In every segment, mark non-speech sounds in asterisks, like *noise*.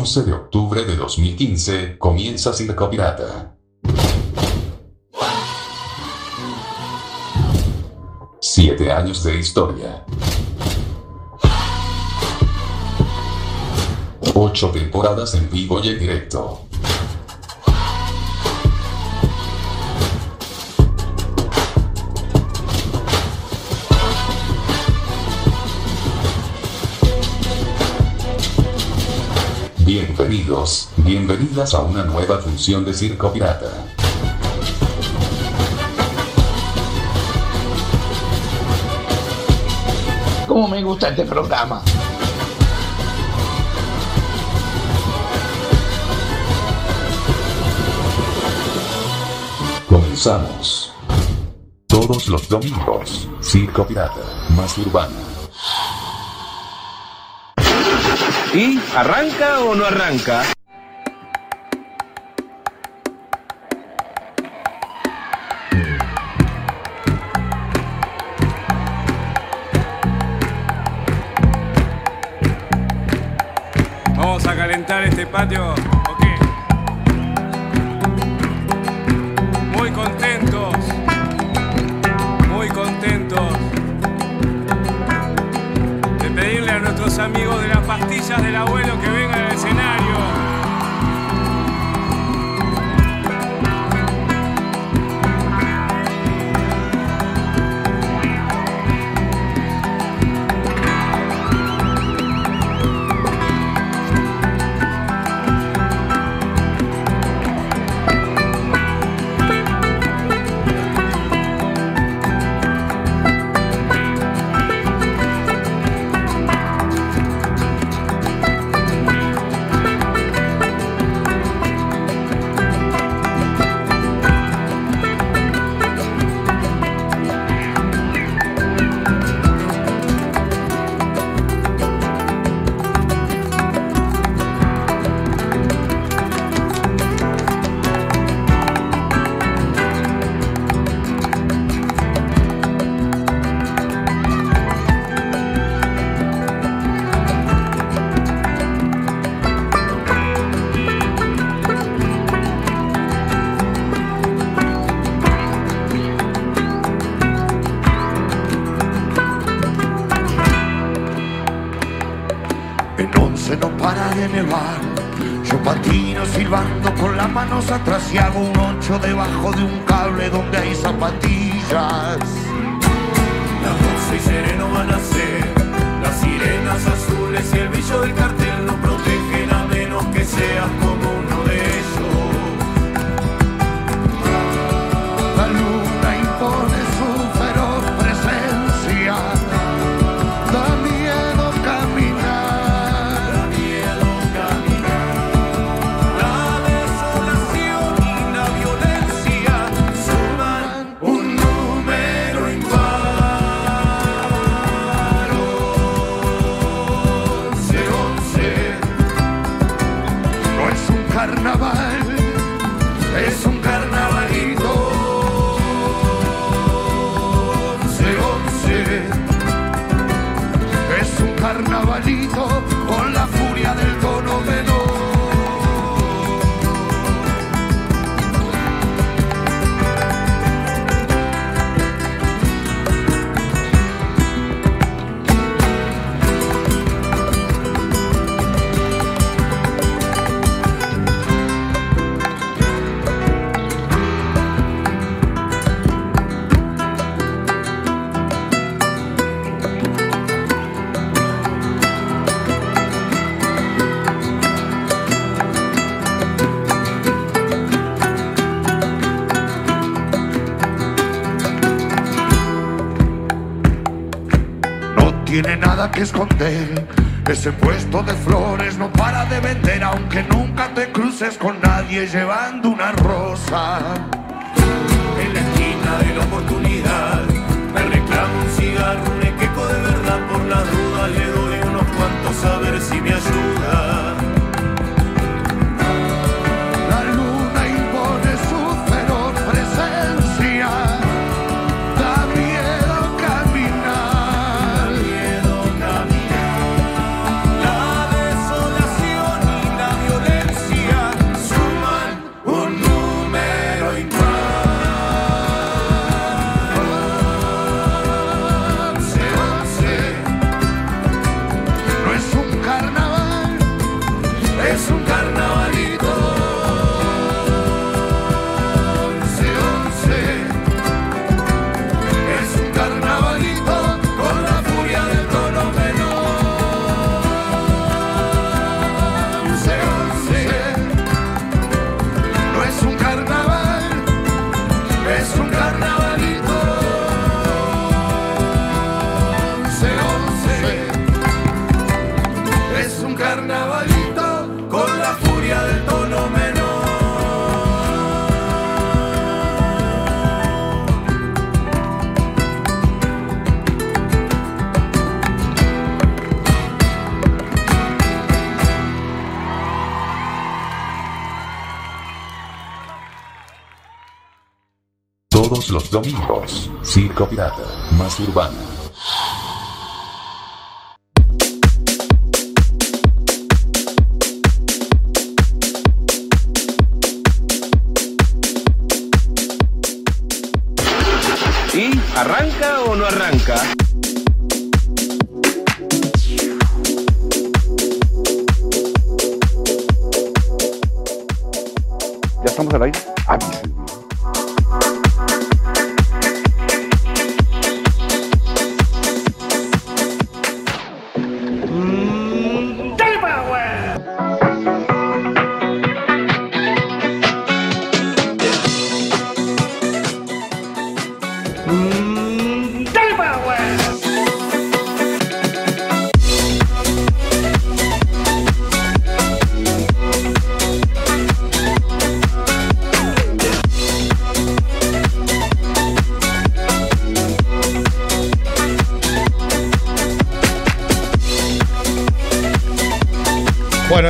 11 de octubre de 2015, comienza Circo Pirata. Siete años de historia. Ocho temporadas en vivo y en directo. Bienvenidos, bienvenidas a una nueva función de Circo Pirata. ¿Cómo me gusta este programa? Comenzamos. Todos los domingos, Circo Pirata, más urbana. ¿Y arranca o no arranca? Zapatillas. Las doce y nada que esconder. Ese puesto de flores no para de vender, aunque nunca te cruces con nadie llevando una rosa. En la esquina de la oportunidad Me reclamo un cigarro, un equeco de verdad Por la duda le doy unos cuantos a ver si me domingos, Circo Pirata, más urbana.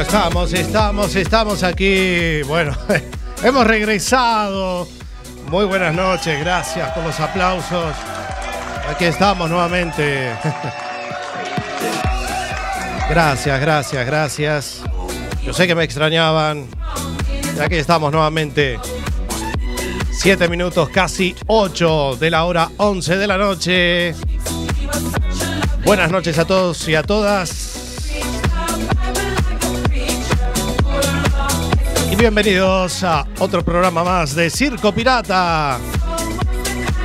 Estamos, estamos, estamos aquí. Bueno, *laughs* hemos regresado. Muy buenas noches, gracias por los aplausos. Aquí estamos nuevamente. *laughs* Gracias, gracias, gracias. Yo sé que me extrañaban. Aquí estamos nuevamente. Siete minutos, casi ocho de la hora once de la noche. Buenas noches a todos y a todas. Bienvenidos a otro programa más de Circo Pirata.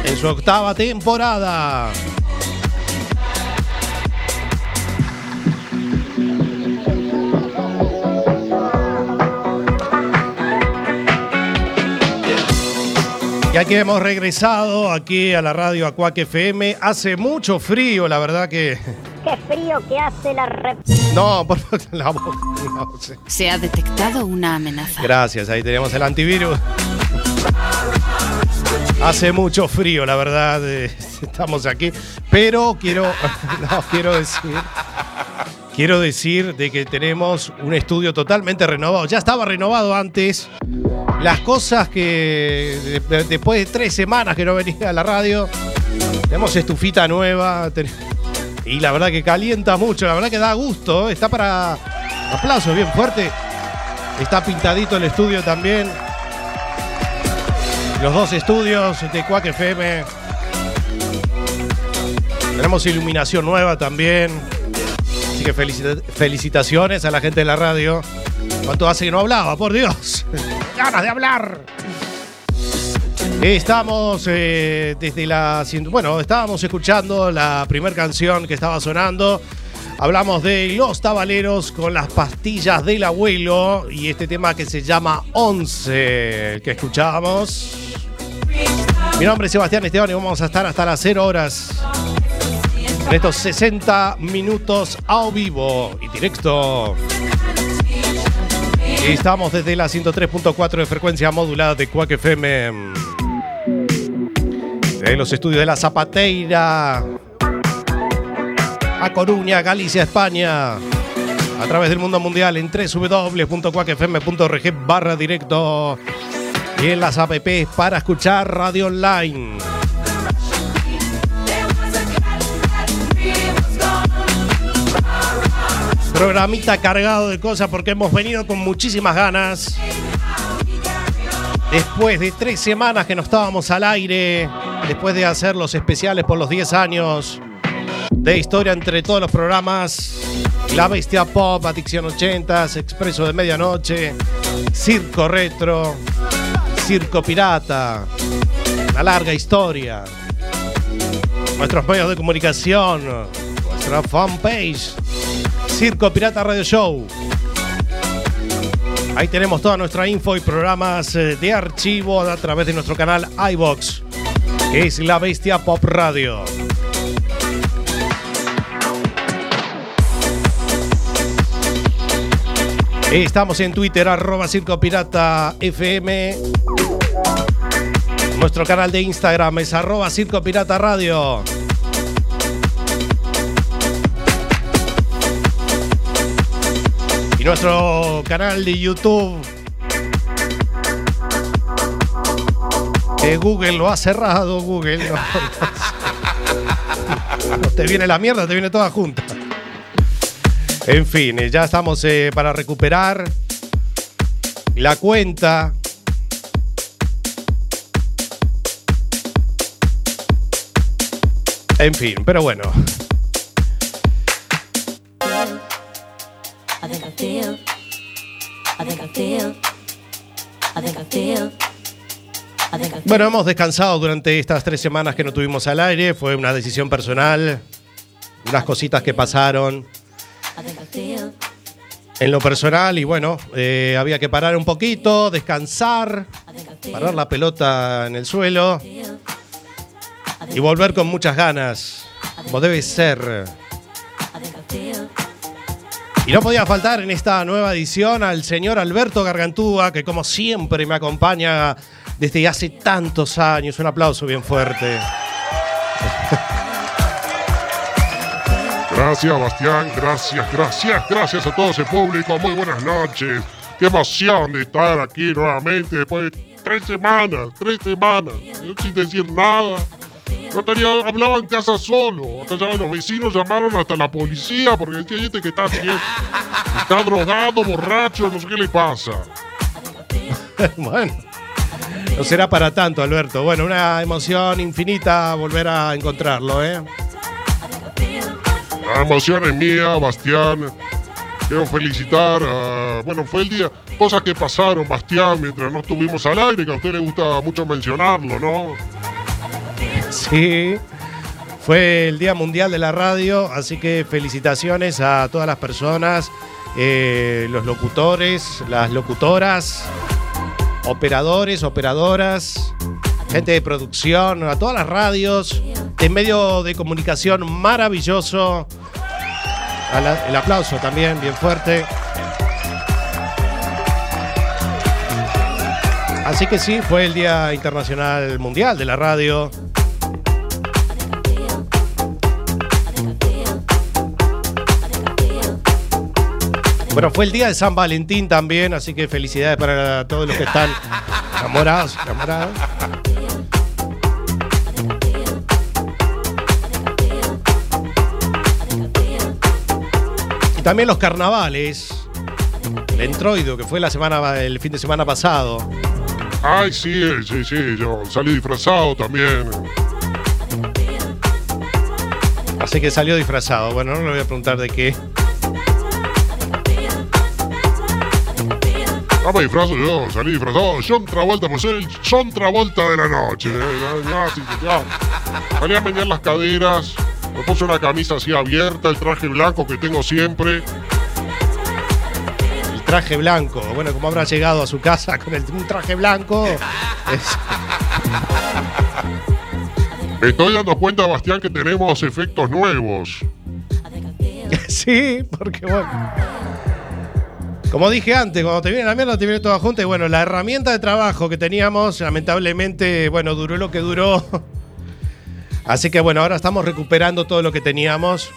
En su octava temporada. Y aquí hemos regresado aquí a la radio Acuac FM. Hace mucho frío, la verdad que. Frío que hace la rep... No, por *laughs* la voz. no sé. Se ha detectado una amenaza. Gracias, ahí tenemos el antivirus. Hace mucho frío, la verdad. eh, *laughs* Estamos aquí. Pero quiero. *laughs* No, quiero decir. Quiero decir de que tenemos un estudio totalmente renovado. Ya estaba renovado antes. Las cosas que de- de- después de tres semanas que no venía a la radio, tenemos estufita nueva. Y la verdad que calienta mucho, la verdad que da gusto. Está para aplausos bien fuerte. Está pintadito el estudio también. Los dos estudios de Quack FM. Tenemos iluminación nueva también. Así que felicita- felicitaciones a la gente de la radio. ¿Cuánto hace que no hablaba? Por Dios. *laughs* Ganas de hablar. Estamos eh, desde la. Bueno, estábamos escuchando la primera canción que estaba sonando. Hablamos de Los Tabaleros con las pastillas del abuelo y este tema que se llama 11, el que escuchábamos. Mi nombre es Sebastián Esteban y vamos a estar hasta las 0 horas. En estos 60 minutos a vivo y directo. Estamos desde la 103.4 de frecuencia modulada de Quack FM. De los estudios de la Zapateira. A Coruña, Galicia, España. A través del mundo mundial en www.quackfm.org barra directo. Y en las apps para escuchar radio online. Programita cargado de cosas porque hemos venido con muchísimas ganas. Después de tres semanas que no estábamos al aire, después de hacer los especiales por los 10 años de historia entre todos los programas, La Bestia Pop, Adicción 80s, Expreso de Medianoche, Circo Retro, Circo Pirata, una larga historia, nuestros medios de comunicación, nuestra fanpage, Circo Pirata Radio Show. Ahí tenemos toda nuestra info y programas eh, de archivo a través de nuestro canal iBox. Es la Bestia Pop Radio. Estamos en Twitter, arroba Circo Pirata FM. Nuestro canal de Instagram es arroba Circo Pirata Radio. Nuestro canal de YouTube. Que Google lo ha cerrado, Google. No te viene la mierda, te viene toda junta. En fin, eh, ya estamos eh, para recuperar la cuenta. En fin, pero bueno. Bueno, hemos descansado durante estas tres semanas que no tuvimos al aire. Fue una decisión personal. Unas cositas que pasaron en lo personal y bueno, eh, había que parar un poquito, descansar, parar la pelota en el suelo y volver con muchas ganas, como debe ser. Y no podía faltar en esta nueva edición al señor Alberto Gargantúa, que como siempre me acompaña desde hace tantos años. Un aplauso bien fuerte. Gracias, Bastián. Gracias, gracias, gracias a todo ese público. Muy buenas noches. Qué emoción de estar aquí nuevamente después de tres semanas, tres semanas, sin decir nada. No tenía, hablaba en casa solo. Hasta ya los vecinos llamaron hasta la policía porque decía este que está haciendo. Está drogado, borracho, no sé qué le pasa. *laughs* bueno, no será para tanto, Alberto. Bueno, una emoción infinita volver a encontrarlo, ¿eh? La emoción es mía, Bastián. Quiero felicitar. a- bueno, fue el día. Cosas que pasaron, Bastián, mientras no estuvimos al aire, que a usted le gusta mucho mencionarlo, ¿no? *laughs* Sí. Fue el Día Mundial de la Radio, así que felicitaciones a todas las personas, eh, los locutores, las locutoras, operadores, operadoras, gente de producción, a todas las radios, en medio de comunicación maravilloso. El aplauso también, bien fuerte. Así que sí, fue el Día Internacional Mundial de la Radio. Bueno, fue el día de San Valentín también, así que felicidades para todos los que están enamorados, enamorados. Y también los carnavales. El entroido, que fue la semana, el fin de semana pasado. Ay, sí, sí, sí, yo salí disfrazado también. Así que salió disfrazado. Bueno, no le voy a preguntar de qué. No me disfrazo yo, salí disfrazado. John Travolta, por ser el John Travolta de la noche. Salí a menear las caderas. Me puse una camisa así abierta, el traje blanco que tengo siempre. El traje blanco. Bueno, como habrá llegado a su casa con el, un traje blanco. es- Me estoy dando cuenta, Bastián, que tenemos efectos nuevos. *laughs* sí, porque bueno. Como dije antes, cuando te viene la mierda, te viene toda junta. Y bueno, la herramienta de trabajo que teníamos, lamentablemente, bueno, duró lo que duró. *laughs* Así que bueno, ahora estamos recuperando todo lo que teníamos.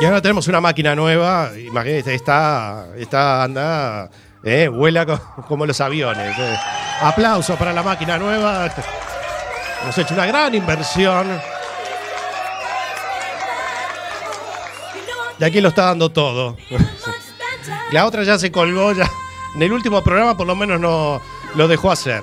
Y ahora tenemos una máquina nueva. Imagínate, está, está anda, eh, vuela co- como los aviones. eh. Aplausos para la máquina nueva. Hemos hecho una gran inversión. Y aquí lo está dando todo. *laughs* La otra ya se colgó, ya. En el último programa por lo menos no lo dejó hacer.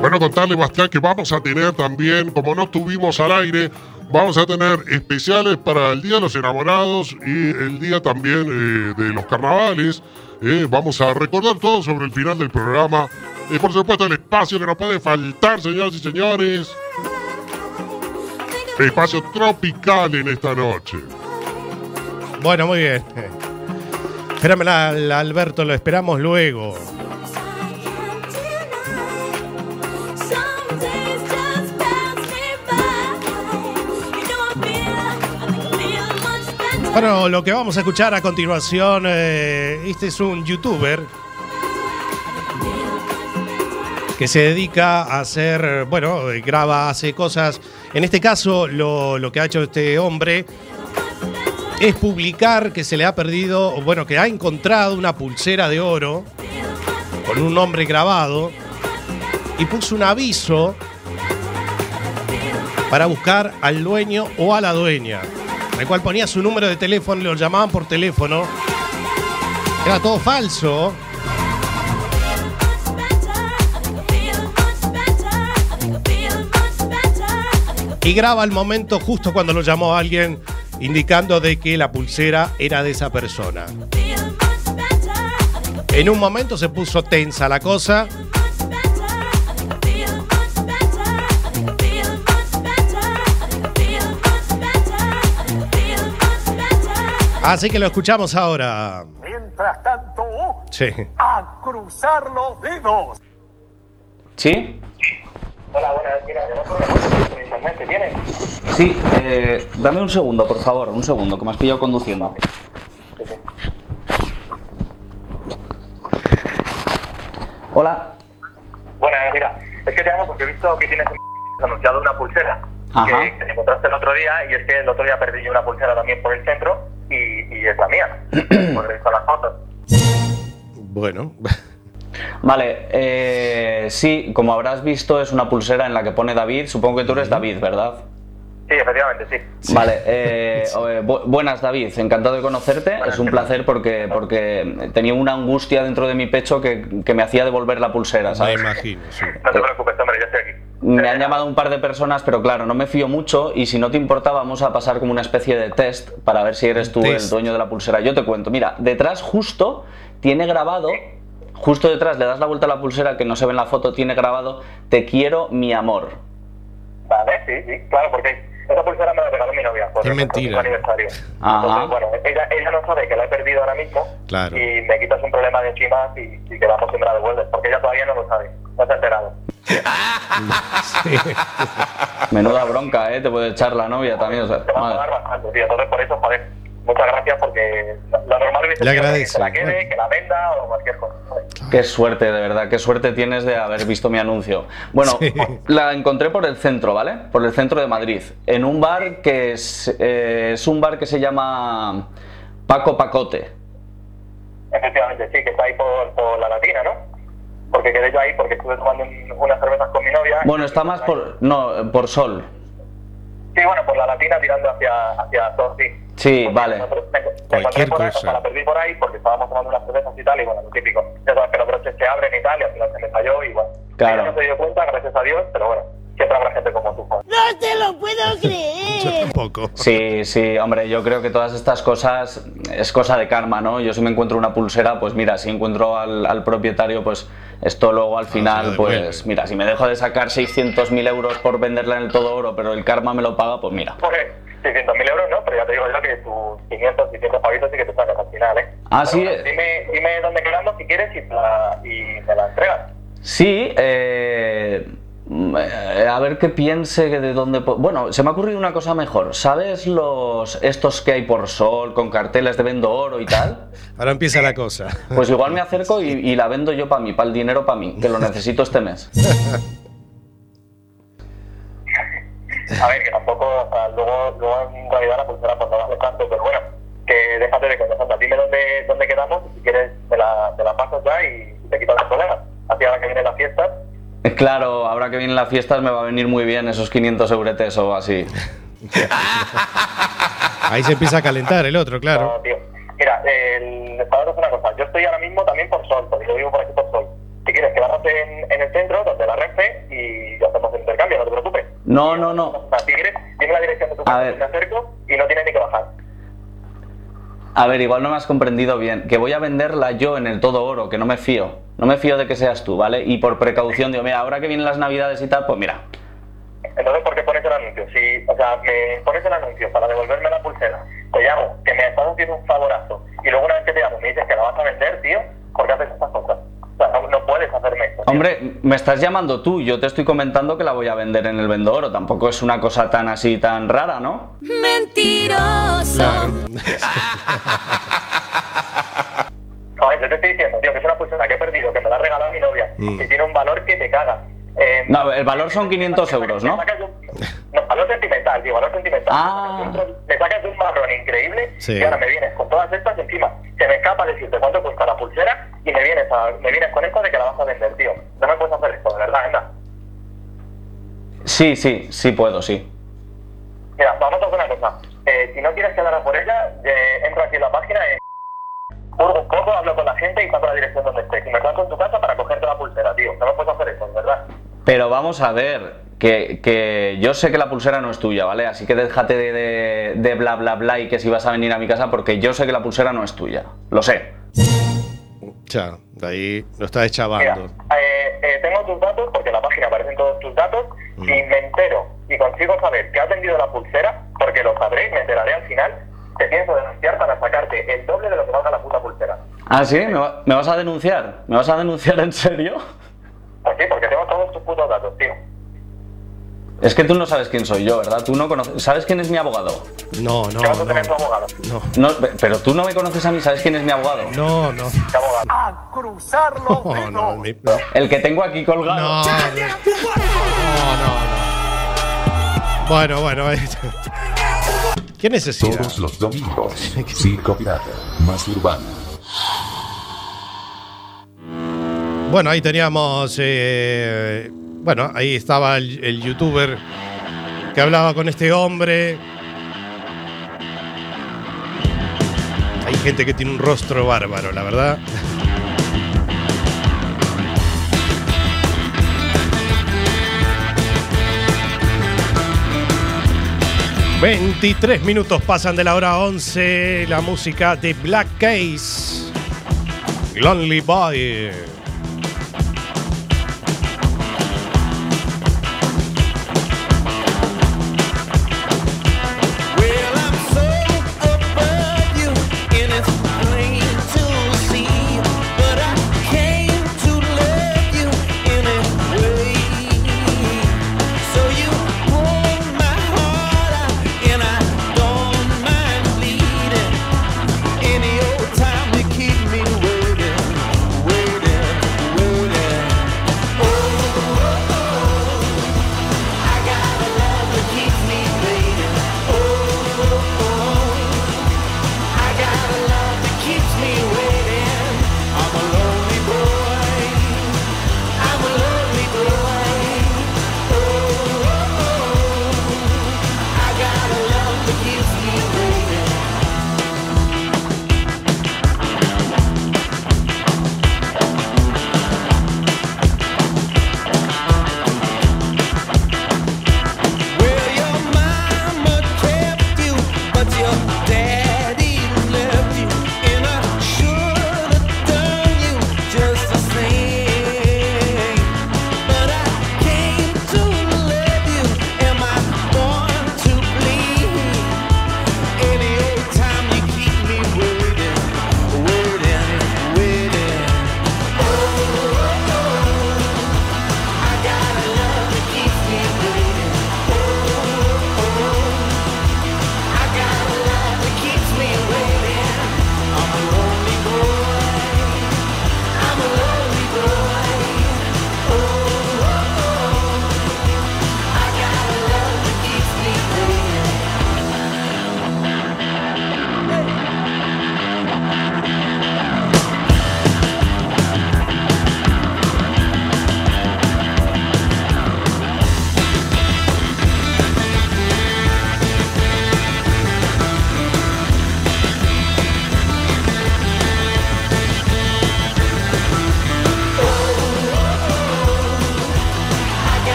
Bueno, contarle, Bastián, que vamos a tener también, como no estuvimos al aire, vamos a tener especiales para el Día de los Enamorados y el día también eh, de los carnavales. Eh, vamos a recordar todo sobre el final del programa. Y por supuesto, el espacio que no puede faltar, señoras y señores. Espacio tropical en esta noche. Bueno, muy bien. Espérame, Alberto, lo esperamos luego. Bueno, lo que vamos a escuchar a continuación, eh, este es un youtuber que se dedica a hacer, bueno, graba, hace cosas. En este caso, lo, que ha hecho este hombre es publicar que se le ha perdido, bueno, que ha encontrado una pulsera de oro con un nombre grabado y puso un aviso para buscar al dueño o a la dueña, el cual ponía su número de teléfono lo llamaban por teléfono. Era todo falso. Y graba el momento justo cuando lo llamó alguien indicando de que la pulsera era de esa persona. En un momento se puso tensa la cosa. Así que lo escuchamos ahora. Mientras tanto, Sí. a cruzar los dedos. ¿Sí? Hola, buenas, mira, ¿te tienes? Sí, eh, dame un segundo, por favor, un segundo, que me has pillado conduciendo. Hola. Buenas, mira, es que te llamo porque he visto que tienes *laughs* anunciado una pulsera Ajá. que te encontraste el otro día y es que el otro día perdí yo una pulsera también por el centro y, y es la mía, *clears throat* por he visto las fotos. Bueno. *laughs* Vale, eh, sí, como habrás visto, es una pulsera en la que pone David. Supongo que tú eres David, ¿verdad? Sí, efectivamente, sí. Vale, eh, *laughs* bu- buenas David, encantado de conocerte. Es un placer porque, porque tenía una angustia dentro de mi pecho que, que me hacía devolver la pulsera, ¿sabes? Me imagino, sí. No te preocupes, hombre, ya estoy aquí. Me han llamado un par de personas, pero claro, no me fío mucho y si no te importa vamos a pasar como una especie de test para ver si eres tú el dueño de la pulsera. Yo te cuento, mira, detrás justo tiene grabado, justo detrás le das la vuelta a la pulsera que no se ve en la foto, tiene grabado Te quiero mi amor. Vale, sí, sí, claro, porque esa pulsera me la regaló mi novia por, Qué por mentira. su aniversario. Ajá. Entonces, bueno, ella, ella no sabe que la he perdido ahora mismo Claro. y me quitas un problema de encima y, y quedamos en me la devuelves, porque ella todavía no lo sabe, no se ha enterado. *laughs* Menuda bronca, ¿eh? Te puede echar la novia también. O sea, Te va a pagar bastante, tío, entonces por eso, joder, muchas gracias porque lo lo normal sido que se la quede, que la venda o cualquier cosa. Qué suerte, de verdad, qué suerte tienes de haber visto mi anuncio. Bueno, Sí. la encontré por el centro, ¿vale? Por el centro de Madrid, en un bar que es, eh, es un bar que se llama Paco Pacote. Efectivamente, sí, que está ahí por, por la latina, ¿no? Porque quedé yo ahí porque estuve tomando un- unas cervezas con mi novia. Bueno, está más por. No, por sol. Sí, bueno, por la latina tirando hacia, hacia Tor, sí. Sí, vale. Nosotros me, me Cualquier encontré por ahí, cosa. o sea, la perdí por ahí porque estábamos tomando unas cervezas y tal, y bueno, lo típico. Ya sabes que los broches se abren y tal, y al final se me falló y bueno. Claro. Ella no se dio cuenta, gracias a Dios, pero bueno, siempre habrá gente como tú. ¡No te lo puedo Yo creer! tampoco. Sí, sí, hombre, yo creo que todas estas cosas es cosa de karma, ¿no? Yo si me encuentro una pulsera, pues mira, si encuentro al, al propietario, pues esto luego al se final, lo pues mira, si me dejo de sacar 600.000 euros por venderla en el todo oro, pero el karma me lo paga, pues mira. Pues 600.000 euros no, pero ya te digo yo que tus 500, 600 pavitos sí que te sacas al final, ¿eh? Ah, Pero sí, bueno, eh. dime, dime dónde quedamos si quieres y, te la, y me la entregas. Sí, eh, mm, a ver qué piense de dónde... Bueno, se me ha ocurrido una cosa mejor. ¿Sabes los estos que hay por sol con carteles de vendo oro y tal? *laughs* Ahora empieza la cosa. Pues igual me acerco y, y la vendo yo para mí, para el dinero para mí, que lo necesito este mes. *laughs* A ver, que luego, luego en realidad la pulsera pues no vale tanto, pero bueno, que déjate de cosas, anda, dime dónde, dónde quedamos y si quieres me la, me la pasas ya y te quitas el problema. Así ahora que vienen las fiestas, Claro, ahora que vienen las fiestas me va a venir muy bien esos 500 euretes o así. *laughs* Ahí se empieza a calentar el otro, claro. no, tío. Mira, el, para hacer una cosa, yo estoy ahora mismo también por Sol, porque yo vivo por aquí por Sol. Si quieres, quedamos en, en el centro, donde la Renfe, y hacemos el intercambio, no te preocupes. No, no, no. Quieres, dime la dirección de tu A casa, ver. me acerco y no tienes ni que bajar. A ver, igual no me has comprendido bien. Que voy a venderla yo en el todo oro, que no me fío. No me fío de que seas tú, ¿vale? Y por precaución digo, mira, ahora que vienen las navidades y tal, pues mira. Entonces, ¿por qué pones el anuncio? Si, o sea, me pones el anuncio para devolverme la pulsera te llamo, que me estás haciendo un favorazo, y luego una vez que te llamo me dices que la vas a vender, tío, ¿por qué haces estas cosas? No, no puedes hacerme esto. Hombre, me estás llamando tú, yo te estoy comentando que la voy a vender en el vendedor, tampoco es una cosa tan así, tan rara, ¿no? Mentiroso. A ver, yo te estoy diciendo, tío, que es una pulsera que he perdido, que me la ha regalado mi novia, Mm. que tiene un valor que te caga. Eh, No, el valor son 500 euros, ¿no? No, valor sentimental, tío, valor sentimental. Ah. Me sacas de un marrón increíble Sí. y ahora me vienes con todas estas encima. Se me escapa decirte cuánto cuesta la pulsera y me vienes, a, me vienes con esto de que la vas a vender, tío. No me puedes hacer esto, de verdad, anda. Sí, sí, sí puedo, sí. Mira, vamos a hacer una cosa. Eh, si no quieres quedar a por ella, eh, entro aquí en la página, eh, hurgo un poco, hablo con la gente y saco la dirección donde estés. Y me planto en tu casa para cogerte la pulsera, tío. No me puedes hacer eso, de verdad. Pero vamos a ver, que, que yo sé que la pulsera no es tuya, ¿vale? Así que déjate de, de- de bla bla bla y que si vas a venir a mi casa porque yo sé que la pulsera no es tuya. Lo sé. Ya, de ahí lo está Mira, deschavando. eh, eh, tengo tus datos, porque en la página aparecen todos tus datos. Si me entero y consigo saber que has vendido la pulsera, porque lo sabré y me enteraré al final, te pienso denunciar para sacarte el doble de lo que valga la puta pulsera. ¿Ah, sí? ¿Me, va- me vas a denunciar? ¿Me vas a denunciar en serio? Pues sí, porque tengo todos tus putos datos, tío. Es que tú no sabes quién soy yo, ¿verdad? Tú no conoces... ¿Sabes quién es mi abogado? No, no, ¿Qué vas a no. tener tu abogado? No, No, pe- pero tú no me conoces a mí, ¿sabes quién es mi abogado? no, no. ¿Qué abogado? A cruzar los No, no, mi- El que tengo aquí colgado. no, no, no, no. Bueno, bueno. ¿Qué necesidad? Todos los domingos. Circo Pirata. Más urbana. Bueno, ahí teníamos. eh, bueno, ahí estaba el, el youtuber que hablaba con este hombre. Hay gente que tiene un rostro bárbaro, la verdad. ...23 minutos pasan de la hora 11... ...la música de Black Case... ...Lonely Boy...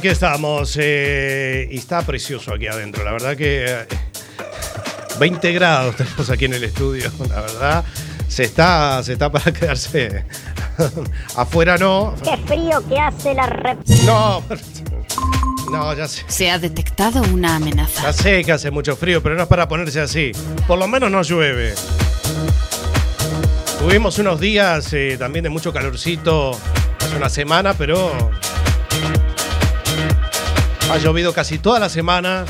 aquí estamos. eh, y está precioso aquí adentro. La verdad que eh, 20 grados tenemos aquí en el estudio. La verdad, se está, se está para quedarse. *laughs* Afuera no. Qué frío que hace la rep... No, *laughs* no, ya sé. Se ha detectado una amenaza. Ya sé que hace mucho frío, pero no es para ponerse así. Por lo menos no llueve. Tuvimos unos días eh, también de mucho calorcito hace una semana, pero ha llovido casi toda la semana.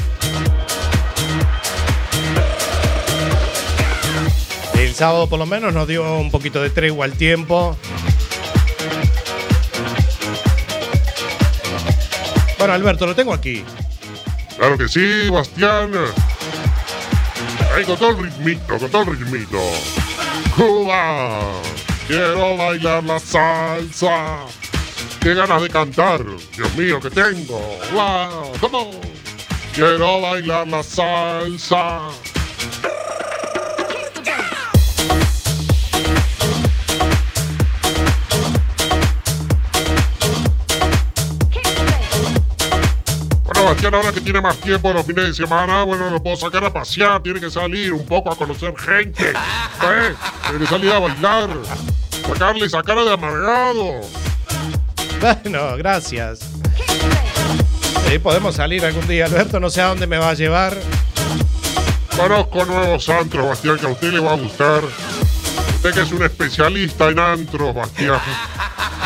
El sábado por lo menos nos dio un poquito de tregua al tiempo. Bueno, Alberto, lo tengo aquí. Claro que sí, Bastián. Ahí con todo el ritmito, con todo el ritmito. Cuba, quiero bailar la salsa. Qué ganas de cantar, Dios mío, que tengo. Wow, come on. Quiero bailar la salsa. Bueno, Bastián, ahora que tiene más tiempo los fines de semana, bueno, lo puedo sacar a pasear, tiene que salir un poco a conocer gente. *laughs* ¿eh? Tiene que salir a bailar, sacarle esa cara de amargado. Bueno, gracias. Sí, podemos salir algún día. Alberto, no sé a dónde me va a llevar. Conozco nuevos antros, Bastián, que a usted le va a gustar. Usted que es un especialista en antros, Bastián.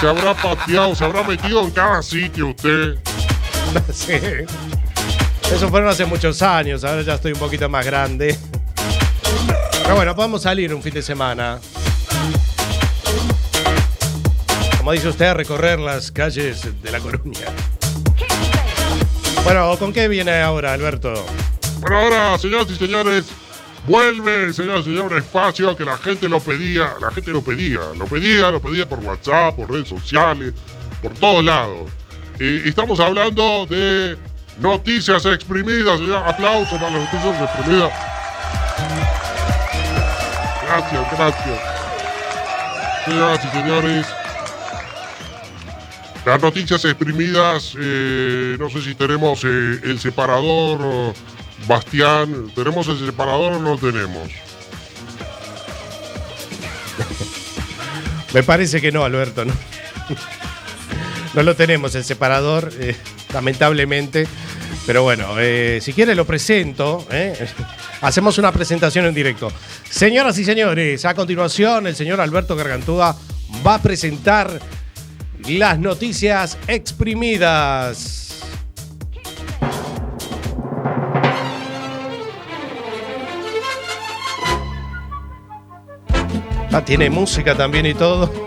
Se habrá pateado, se habrá metido en cada sitio usted. *laughs* Sí. Eso fueron hace muchos años, ahora ya estoy un poquito más grande. Pero bueno, podemos salir un fin de semana. Como dice usted, recorrer las calles de La Coruña. Bueno, ¿con qué viene ahora, Alberto? Bueno, ahora, señoras y señores, vuelve, señoras y señores, espacio que la gente lo pedía, la gente lo pedía, lo pedía, lo pedía por WhatsApp, por redes sociales, por todos lados. Y estamos hablando de noticias exprimidas, señor. Aplausos para las noticias exprimidas. Gracias, gracias. Señoras y señores, las noticias exprimidas, eh, no sé si tenemos eh, el separador, Bastián, ¿tenemos el separador o no tenemos? Me parece que no, Alberto, ¿no? No lo tenemos, el separador, eh, lamentablemente. Pero bueno, si quiere lo presento. Hacemos una presentación en directo. Señoras y señores, a continuación el señor Alberto Gargantúa va a presentar las noticias exprimidas. Ah, tiene música también y todo.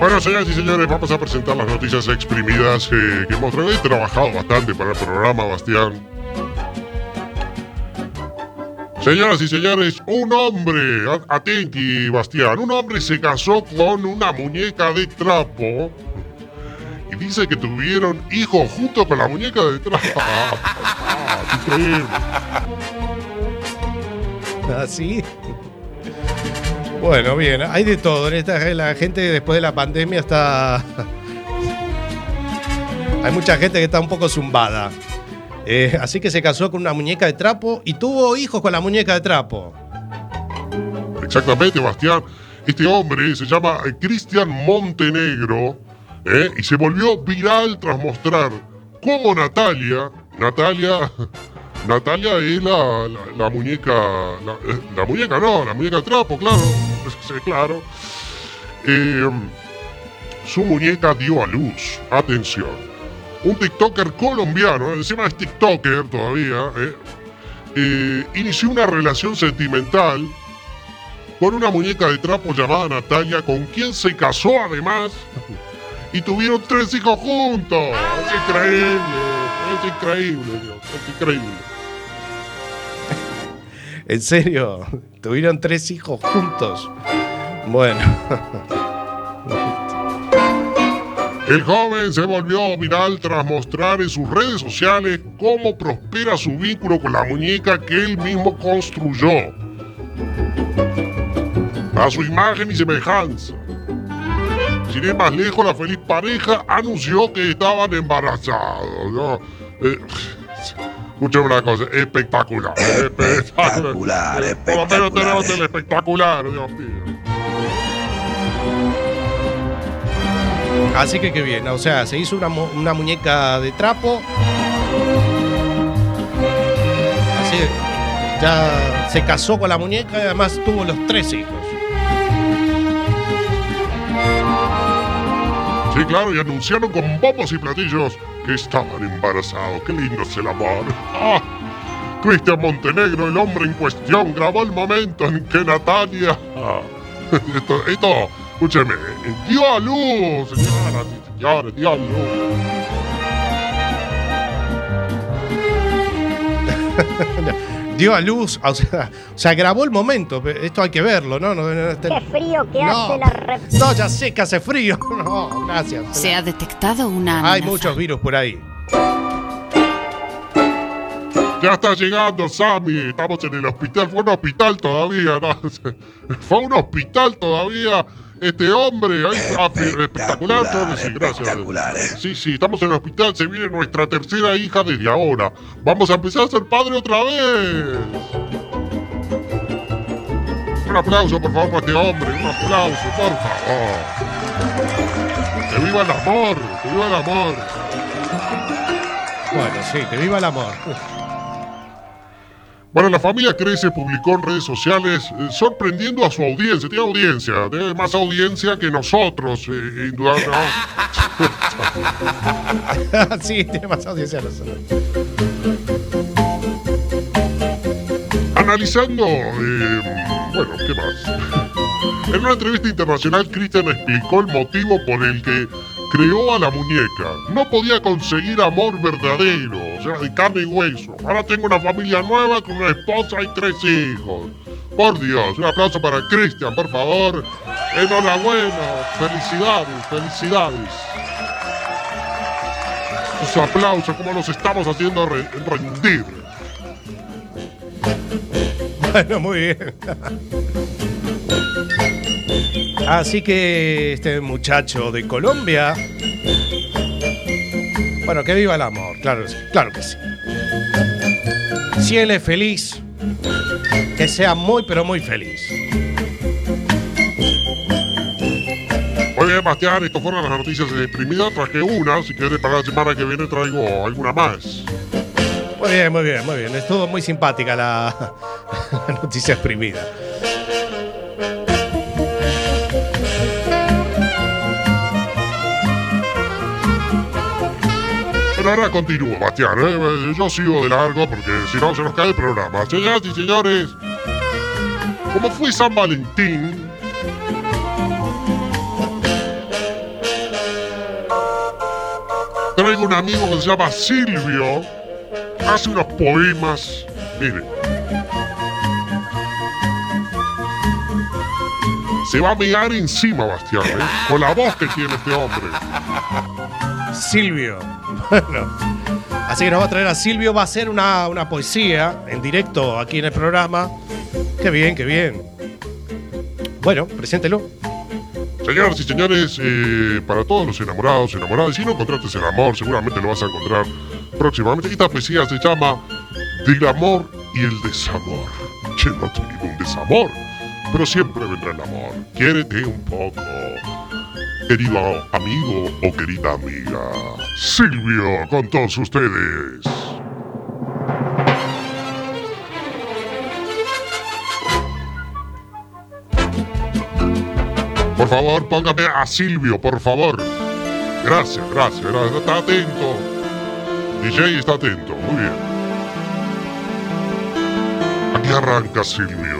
Bueno, señoras y señores, vamos a presentar las noticias exprimidas eh, que hemos tra- he trabajado bastante para el programa, Bastián. Señoras y señores, un hombre, atenti, Bastián, un hombre se casó con una muñeca de trapo y dice que tuvieron hijos junto con la muñeca de trapo. *laughs* Ah, increíble. Así. Bueno, bien, hay de todo. La gente después de la pandemia está. Hay mucha gente que está un poco zumbada. Eh, así que se casó con una muñeca de trapo y tuvo hijos con la muñeca de trapo. Exactamente, Bastián. Este hombre se llama eh, Cristian Montenegro ¿eh? y se volvió viral tras mostrar cómo Natalia, Natalia, Natalia es la, muñeca, la, eh, la muñeca no, la muñeca trapo, claro, sí, claro. Eh, su muñeca dio a luz, atención. Un TikToker colombiano, encima es TikToker todavía, ¿eh? Eh, inició una relación sentimental con una muñeca de trapo llamada Natalia, con quien se casó además y tuvieron tres hijos juntos. Es increíble, es increíble, Dios, es increíble. En serio, tuvieron tres hijos juntos. Bueno. El joven se volvió viral tras mostrar en sus redes sociales cómo prospera su vínculo con la muñeca que él mismo construyó. A su imagen y semejanza. Sin ir más lejos, la feliz pareja anunció que estaban embarazados. Eh, escúchame una cosa, espectacular. Espectacular, Por lo menos tenemos el espectacular, Dios mío. Así que qué bien, o sea, se hizo una, mu- una muñeca de trapo. Así que ya se casó con la muñeca y además tuvo los tres hijos. Sí, claro, y anunciaron con bombos y platillos estaban embarazados. Qué lindo es el amor. Ah, Cristian Montenegro, el hombre en cuestión, grabó el momento en que Natalia. ah, *laughs* esto, esto, escúcheme, dio a luz, señoras y señores, dio a luz. *laughs* Dio a luz, o sea, o sea, grabó el momento. Esto hay que verlo, ¿no? no, no, este- Qué frío que No. hace la rep. no, ya sé que hace frío. *laughs* No, gracias. Se ha detectado una amenaza. Hay muchos virus por ahí. Ya está llegando, Sammy. Estamos en el hospital. Fue un hospital todavía, ¿no? *laughs* Fue un hospital todavía. Este hombre, *laughs* ahí está, espectacular, todo sí, gracias. Sí, sí, estamos en el hospital. Se viene nuestra tercera hija desde ahora. Vamos a empezar a ser padre otra vez. Un aplauso, por favor, para este hombre. Un aplauso, por favor. Que viva el amor, que viva el amor. Bueno, sí, que viva el amor. Bueno, la familia Crece publicó en redes sociales eh, sorprendiendo a su audiencia. Tiene audiencia, tiene más audiencia que nosotros, eh, indudablemente. *laughs* sí, tiene más audiencia nosotros. Analizando, eh, bueno, ¿qué más? En una entrevista internacional, Christian explicó el motivo por el que creó a la muñeca. No podía conseguir amor verdadero, o sea, de carne y hueso. Ahora tengo una familia nueva con una esposa y tres hijos. Por Dios, un aplauso para Christian, por favor. Enhorabuena, felicidades, felicidades. Sus aplausos, como nos estamos haciendo re- rendir. Bueno, muy bien. Así que este muchacho de Colombia. Bueno, que viva el amor, claro, que sí, claro que sí. Si él es feliz, que sea muy, pero muy feliz. Muy bien, Bastián, estas fueron las noticias de Exprimida. Traje una, si quieres para la semana que viene traigo alguna más. Muy bien, muy bien, muy bien. Estuvo muy simpática la, *laughs* la noticia exprimida. Ahora continúo, Bastián. ¿eh? Yo sigo de largo porque si no se nos cae el programa. Señoras y señores, como fue San Valentín, traigo un amigo que se llama Silvio. Hace unos poemas. Miren. Se va a mirar encima, Bastián, ¿eh? con la voz que tiene este hombre. Silvio. Bueno. Así que nos va a traer a Silvio. Va a hacer una, una poesía en directo aquí en el programa. Qué bien, qué bien. Bueno, preséntelo. Señoras y señores, eh, para todos los enamorados, enamoradas, si no encontraste el amor, seguramente lo vas a encontrar próximamente. Esta poesía se llama Del amor y el desamor. Che, no he tenido un desamor, pero siempre vendrá el amor. Quiérete un poco, querido amigo o querida amiga. Silvio, con todos ustedes. Por favor, póngame a Silvio, por favor. Gracias, gracias, gracias. Está atento. DJ está atento, muy bien. Aquí arranca Silvio.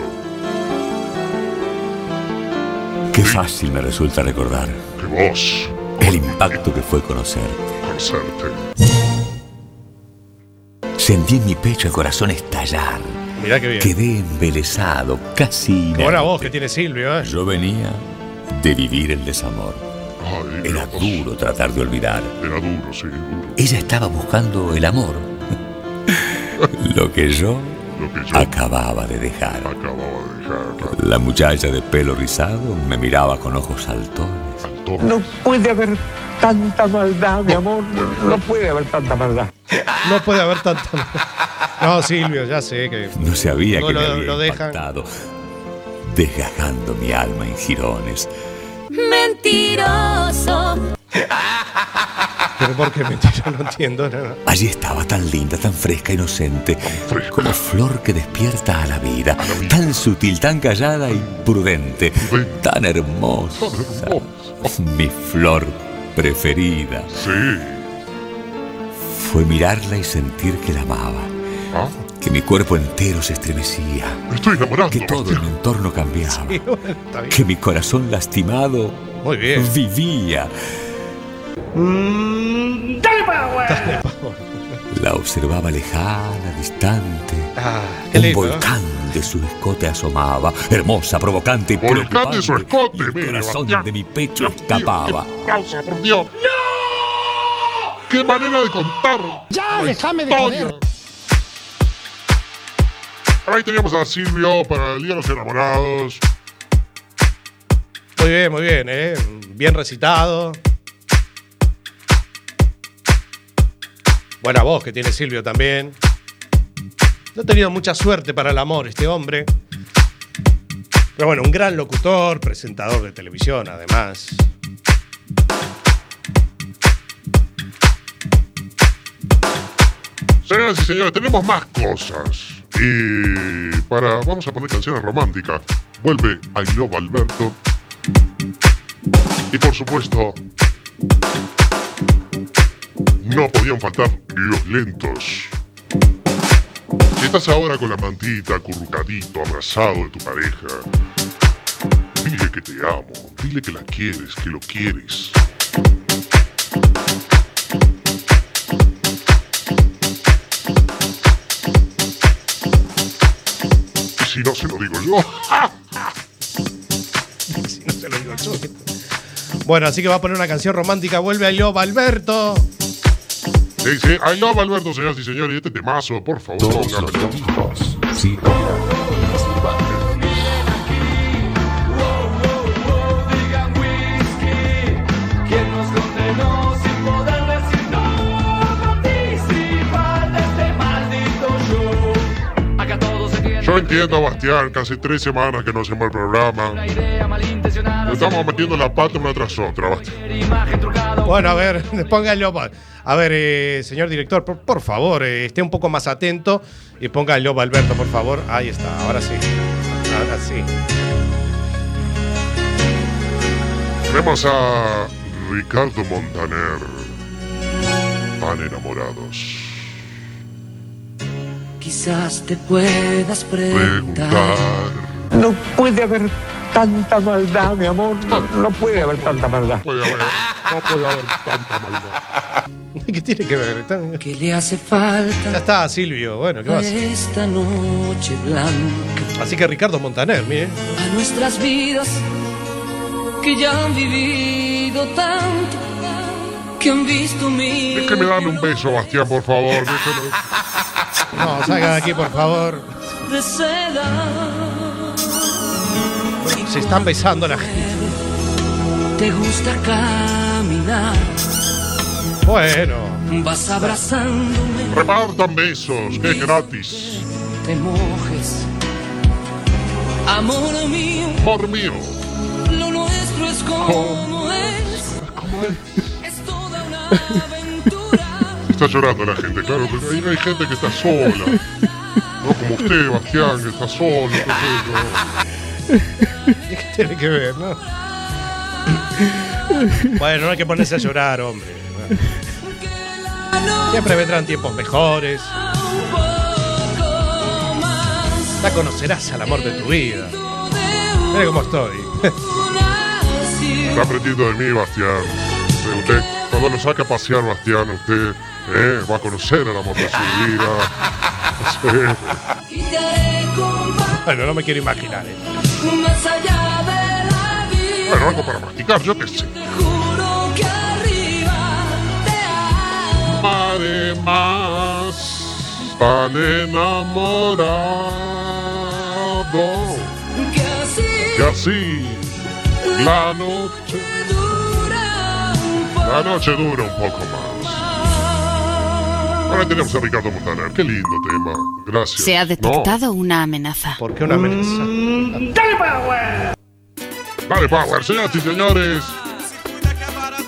Qué fácil me resulta recordar ¡Qué voz! el impacto que fue conocerte. Conocerte. Sentí en mi pecho el corazón estallar. Mirá qué bien. Quedé embelesado, casi Qué buena voz que tiene Silvio, ¿eh? Yo venía de vivir el desamor. Era duro tratar de olvidar. Era duro, sí, duro. Ella estaba buscando el amor. *laughs* Lo que yo Lo que yo acababa de dejar. acababa de dejar. La muchacha de pelo rizado me miraba con ojos saltones. No puede haber tanta maldad, mi amor. No puede haber tanta maldad. No puede haber tanta. No, Silvio, ya sé que. No sabía No, que lo- me había lo dejan. impactado, desgajando mi alma en jirones. Mentiroso. Pero ¿por qué mentira? No entiendo nada. Allí estaba tan linda, tan fresca, inocente, como flor que despierta a la vida, tan sutil, tan callada y prudente, tan hermosa. Mi flor preferida. Sí. Fue mirarla y sentir que la amaba. ¿Ah? Que mi cuerpo entero se estremecía. Estoy enamorado. Que todo en mi entorno cambiaba. Sí, bueno, está bien. Que mi corazón lastimado Muy bien. vivía. ¡Dale para *laughs* La observaba lejana, distante. Ah, Un lindo. ¿eh? volcán de su escote asomaba, hermosa, provocante y Volcán preocupante. de su escote, y el mire, corazón Bastián. de mi pecho escapaba. Causa, por Dios. ¡No! ¡Qué manera de contar! Ya, déjame de joder. Ahí teníamos a Silvio para el Día de los Enamorados. Muy bien, muy bien, ¿eh? Bien recitado. Buena voz que tiene Silvio también. No ha tenido mucha suerte para el amor este hombre. Pero bueno, un gran locutor, presentador de televisión además. Señoras y señores, tenemos más cosas. Y para. Vamos a poner canciones románticas. Vuelve I Love Alberto. Y por supuesto. No podían faltar los lentos. Si estás ahora con la mantita, acurrucadito, abrazado de tu pareja, dile que te amo, dile que la quieres, que lo quieres. Y si no se lo digo yo, *laughs* Si no se lo digo yo. Bueno, así que va a poner una canción romántica. Vuelve a Love Alberto. Dice I love Alberto, señoras y señores, y este temazo, por favor, Todos los entiendo, Bastián, casi tres semanas que no hacemos el programa. Estamos metiendo la pata una tras otra, Bastián. Bueno, a ver, *laughs* póngalo. A ver, eh, señor director, por, por favor, eh, esté un poco más atento y lobo Alberto, por favor. Ahí está, ahora sí. Ahora sí. Tenemos a Ricardo Montaner. Tan enamorados. Quizás te puedas preguntar. No puede haber tanta maldad, mi amor. No, no puede haber tanta maldad. Puede haber, no puede haber tanta maldad. ¿Qué tiene que ver? ¿Qué le hace falta Ya está, Silvio. Bueno, ¿qué vas? esta noche blanca? Así que Ricardo Montaner, mire. A nuestras vidas que ya han vivido tanto, que han visto mil. Déjeme darle un beso, Bastián, por favor. Déjeme. No, salga de aquí, por favor. Se están besando la gente. Te gusta caminar, Bueno. vas abrazándome, Repartan besos, que es gratis. te mojes. Amor mío, Amor mío. lo nuestro es como es. Es toda una aventura. Está llorando la gente, claro, pero ahí hay gente que está sola. *laughs* No como usted, Bastián, que está solo. ¿Qué tiene que ver, no? Bueno, no hay que ponerse a llorar, hombre. Siempre vendrán tiempos mejores. Ya conocerás al amor de tu vida. Mira cómo estoy. Está aprendiendo de mí, Bastián. Usted, cuando lo saque a pasear, Bastián, usted eh, va a conocer al amor de su vida. *laughs* Bueno, no me quiero imaginar. ¿eh? Bueno, algo para practicar, yo qué sé. Además, tan enamorado que así la noche, la noche dura un poco más. Ahora tenemos a Ricardo Montaner. Qué lindo tema. Gracias. Se ha No. detectado una amenaza. ¿Por qué una amenaza? ¡Dale power! Dale, Power, señoras y señores.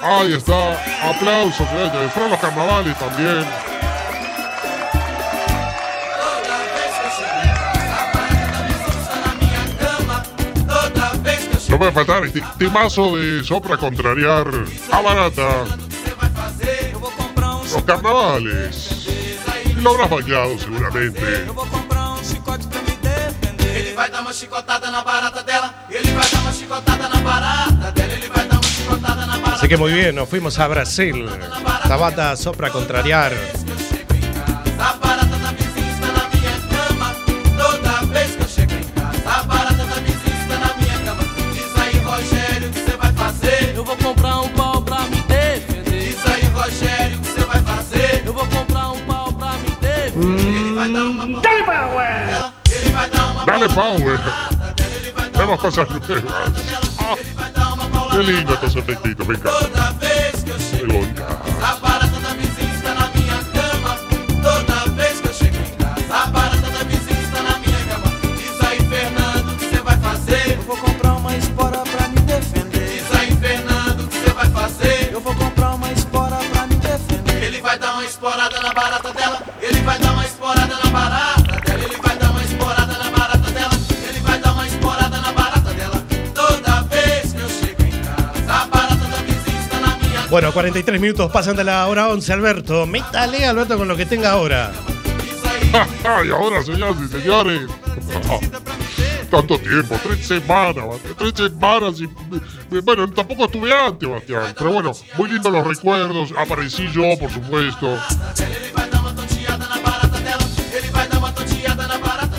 Ahí está. Aplausos, señores. Fueron los carnavales también. No puede faltar este temazo de sopra contrariar a barata. Los carnavales. Lo habrás bailado seguramente. Así que muy bien, nos fuimos a Brasil. Tabata sopra contrariar. Efectitos, me encanta. Toda vez que eu chego Me em gusta. casa, 43 minutos pasan de la hora 11, Alberto. Métale, Alberto, con lo que tenga ahora. *laughs* y ahora, señoras y señores. *laughs* Tanto tiempo, tres semanas, tres semanas y. Bueno, tampoco estuve antes, Bastián. Pero bueno, muy lindos los recuerdos. Aparecí yo, por supuesto.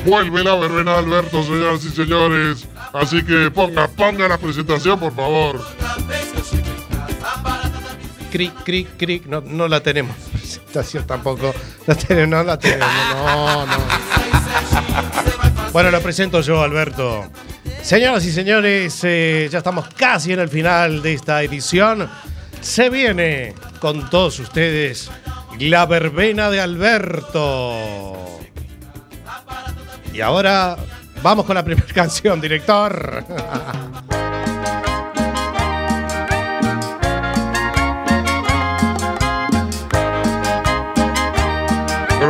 Vuelve la verbena Alberto, señoras y señores. Así que ponga, ponga la presentación, por favor. Cric, cric, cric. No, no la tenemos. *laughs* Presentación tampoco. No la tenemos. No, no. Bueno, la presento yo, Alberto. Señoras y señores, eh, ya estamos casi en el final de esta edición. Se viene con todos ustedes la verbena de Alberto. Y ahora vamos con la primera *laughs* canción, director. *laughs*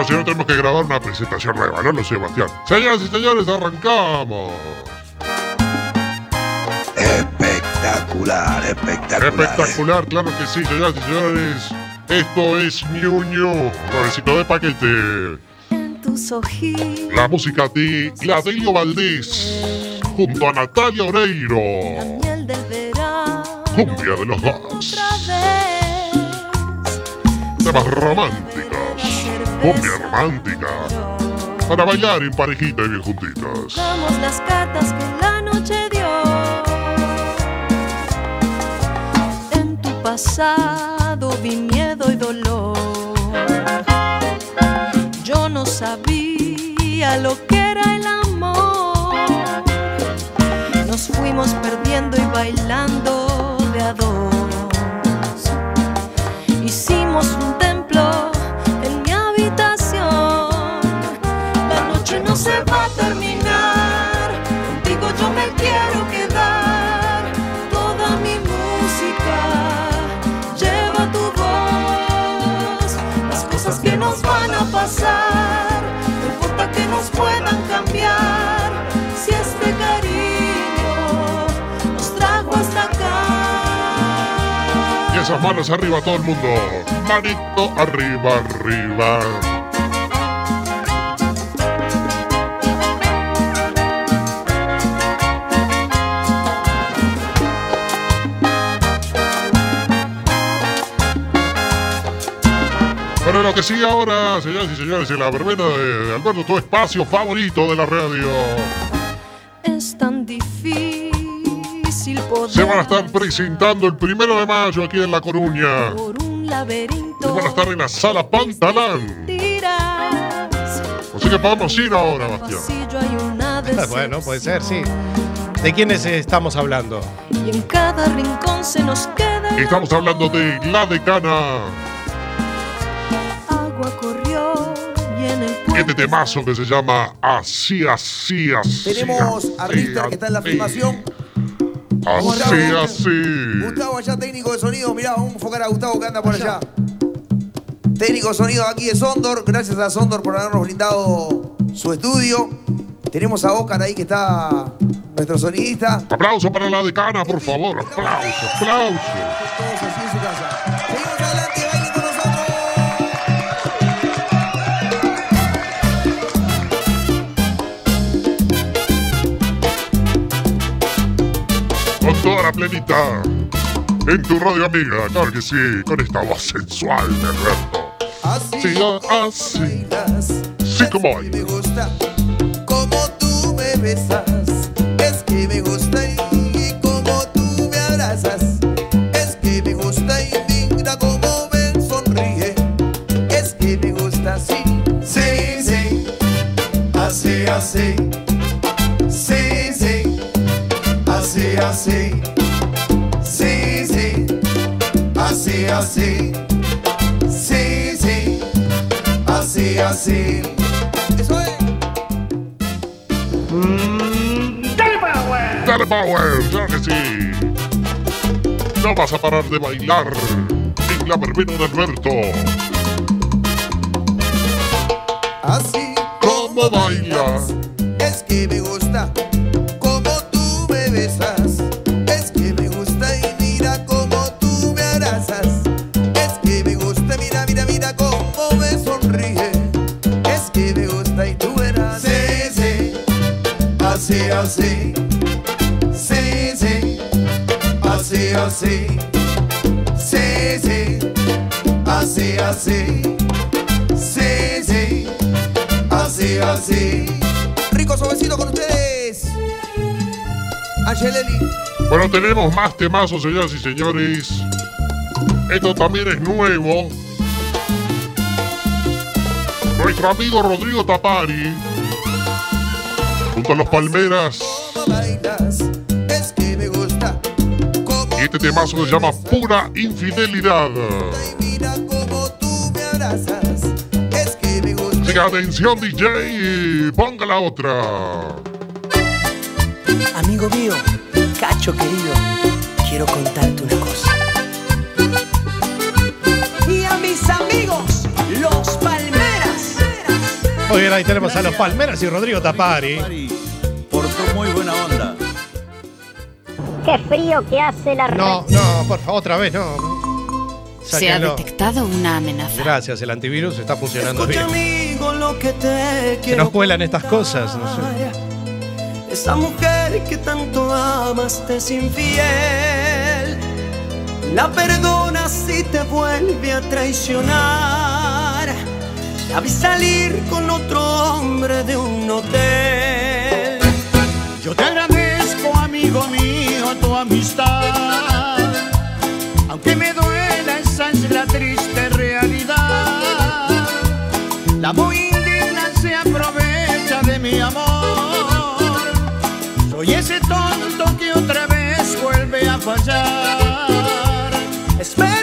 Pero si no, tenemos que grabar una presentación nueva, ¿no, lo sé, Bastián? Señoras y señores, arrancamos. Espectacular, espectacular. Espectacular, claro que sí, señoras y señores. Esto es Ñuño, nuevecito de paquete. tus ojitos. La música de Gladelio Valdés junto a Natalia Oreiro. Miel del verano. Cumbia de los dos. Otra vez. Temas románticos. Cumbia romántica. Para bailar en parejita y bien juntitas. Damos las cartas que la noche dio. En tu pasado vi miedo y dolor. Yo no sabía lo que era el amor. Nos fuimos perdiendo y bailando de a esas manos arriba todo el mundo. Manito arriba, arriba. Pero lo que sigue ahora, señoras y señores, es la verbena de Alberto, tu espacio favorito de la radio. Se van a estar presentando el primero de mayo aquí en La Coruña. por un laberinto Y van a estar en la sala Pantalán. Así que podemos ir ahora, Bastián. *laughs* Bueno, puede ser, sí. ¿De quiénes estamos hablando? Y en cada rincón se nos queda Estamos hablando de La Decana. agua corrió y en el Este temazo que se llama Así, así, así. Tenemos a Richter que está en la filmación. Así, así. Gustavo allá, técnico de sonido. Mirá, vamos a enfocar a Gustavo que anda por allá. Técnico de sonido aquí de Sondor. Gracias a Sondor por habernos brindado su estudio. Tenemos a Oscar ahí que está nuestro sonidista. Aplauso para la decana, por favor. Aplauso, aplauso. Toda la plenita. En tu radio amiga, claro que sí, con esta voz sensual de Alberto. Así, así. Sí, como hay. me gusta como tú me besas. Es que me gusta y como tú me abrazas. Es que me gusta y mira cómo me sonríe. Es que me gusta así. Sí, sí. Así, así. Sí, sí. Así, así. Así. Sí, sí. Así, así. Eso es. ¡Dale power! Dale power, claro que sí. No vas a parar de bailar en la verbena de Alberto. Así como bailas. Es que me gusta Así. Sí, sí. Así, así. Sí, sí. Así, así. Rico suavecito con ustedes. Angeleli. Bueno, tenemos más temazos, señoras y señores. Esto también es nuevo. Nuestro amigo Rodrigo Tapari, junto a los Palmeras, este temazo se llama Pura Infidelidad. Así que atención, DJ, ponga la otra. Amigo mío, Cacho querido, quiero contarte una cosa. Y a mis amigos, los Palmeras. Muy bien, ahí tenemos a los Palmeras y Rodrigo Tapari. Qué frío que hace la No, no, por favor, otra vez, no. Se ha Sáquenlo. detectado una amenaza. Gracias, el antivirus está funcionando Escucha, bien. amigo, lo que te Se quiero nos cuelan estas cosas, no sé. Esa mujer que tanto amaste es infiel. La perdonas si te vuelve a traicionar. La vi salir con otro hombre de un hotel. Yo te agradezco, amigo mío, tu amistad. Aunque me duela, esa es la triste realidad. La muy indigna se aprovecha de mi amor. Soy ese tonto que otra vez vuelve a fallar. Espera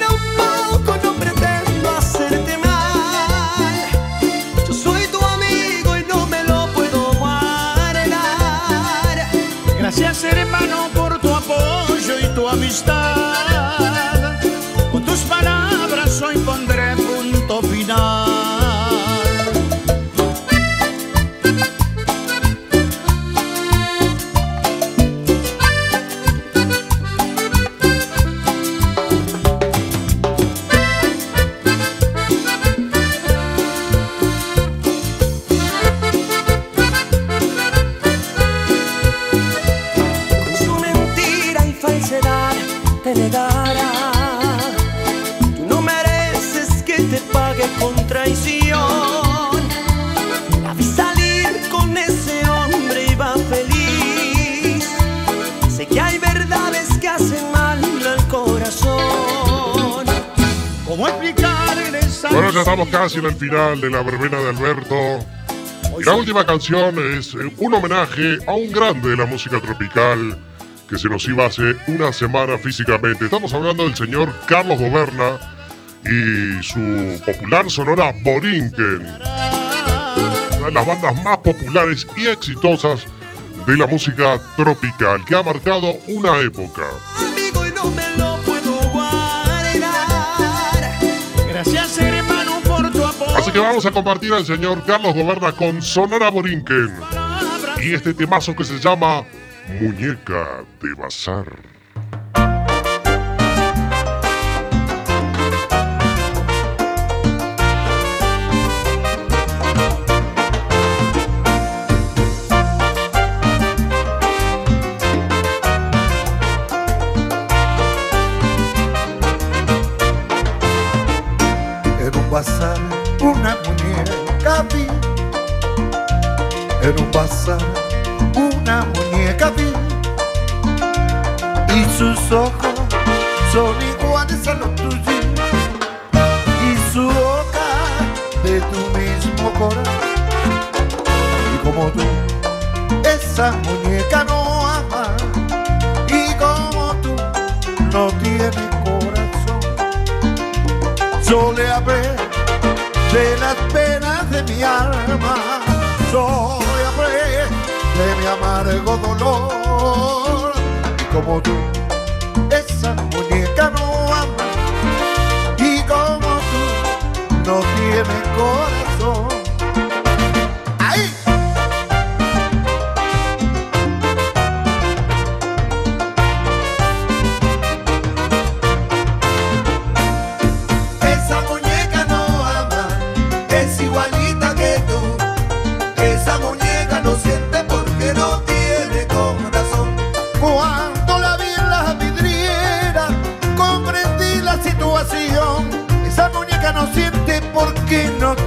casi en el final de la verbena de Alberto. Y la última canción es un homenaje a un grande de la música tropical que se nos iba hace una semana físicamente. Estamos hablando del señor Carlos Goberna y su popular sonora Borinquen. Una de las bandas más populares y exitosas de la música tropical que ha marcado una época. Que vamos a compartir al señor Carlos Goberna con Sonora Borinquen. Y este temazo que se llama Muñeca de Bazar. Un bazar una muñeca vi. Y sus ojos son iguales a los tuyos. Y su boca de tu mismo corazón. Y como tú, esa muñeca no ama. Y como tú, no tiene corazón. Yo le hablé de las penas de mi alma. Mi amargo dolor. Y como tú, esa muñeca no ama. Y como tú, no tiene corazón.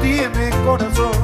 Tiene corazón.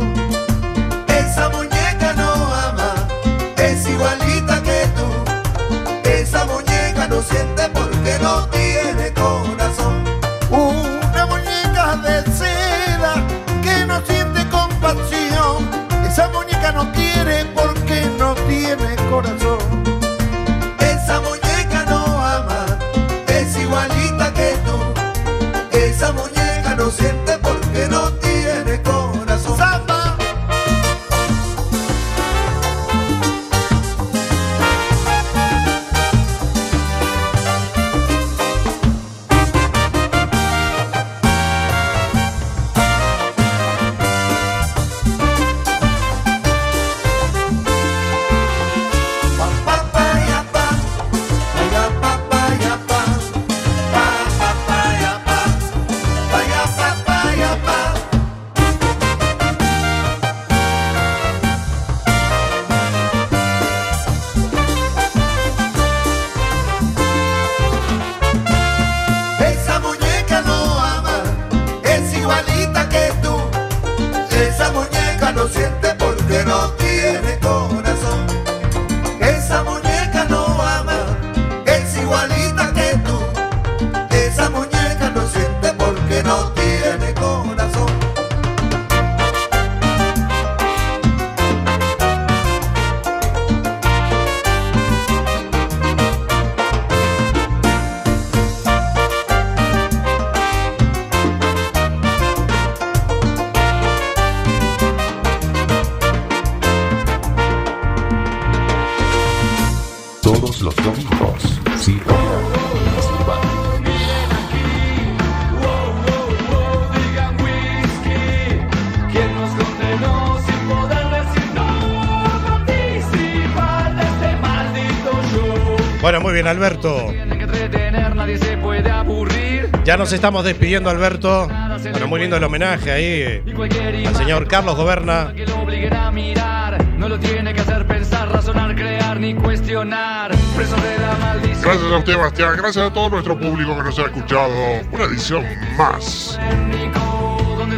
No? Participar de este maldito show. Bueno, muy bien, Alberto. Tienen que entretener, nadie se puede aburrir. Ya nos estamos despidiendo, Alberto. Muy lindo el homenaje ahí eh, al señor Carlos Goberna. Razonar, crear ni cuestionar. Preso de la maldición. Gracias a usted, Bastián. Gracias a todo nuestro público que nos ha escuchado. Una edición más.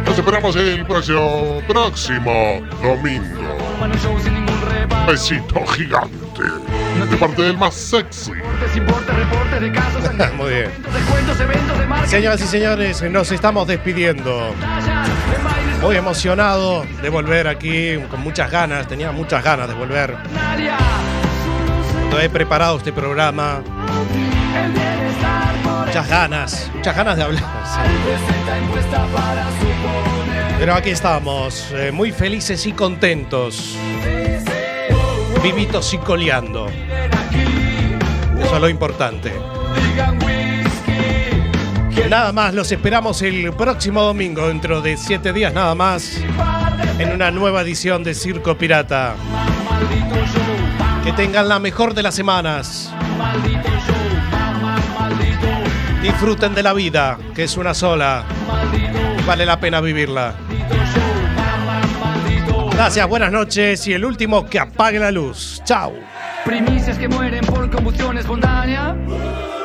Nos esperamos el próximo, próximo domingo. Besito gigante. De parte del más sexy. Reporte de casos, *laughs* Muy bien. Señoras y señores, nos estamos despidiendo. Muy emocionado de volver aquí, con muchas ganas, tenía muchas ganas de volver. Cuando he preparado este programa, muchas ganas, muchas ganas de hablar. Pero aquí estamos, eh, muy felices y contentos. Vivitos y coleando. Lo importante. Nada más, los esperamos el próximo domingo, dentro de siete días nada más, en una nueva edición de Circo Pirata. Que tengan la mejor de las semanas. Disfruten de la vida, que es una sola. Vale la pena vivirla. Gracias, buenas noches y el último que apague la luz. Chao. Primicias que mueren por combustión espontánea.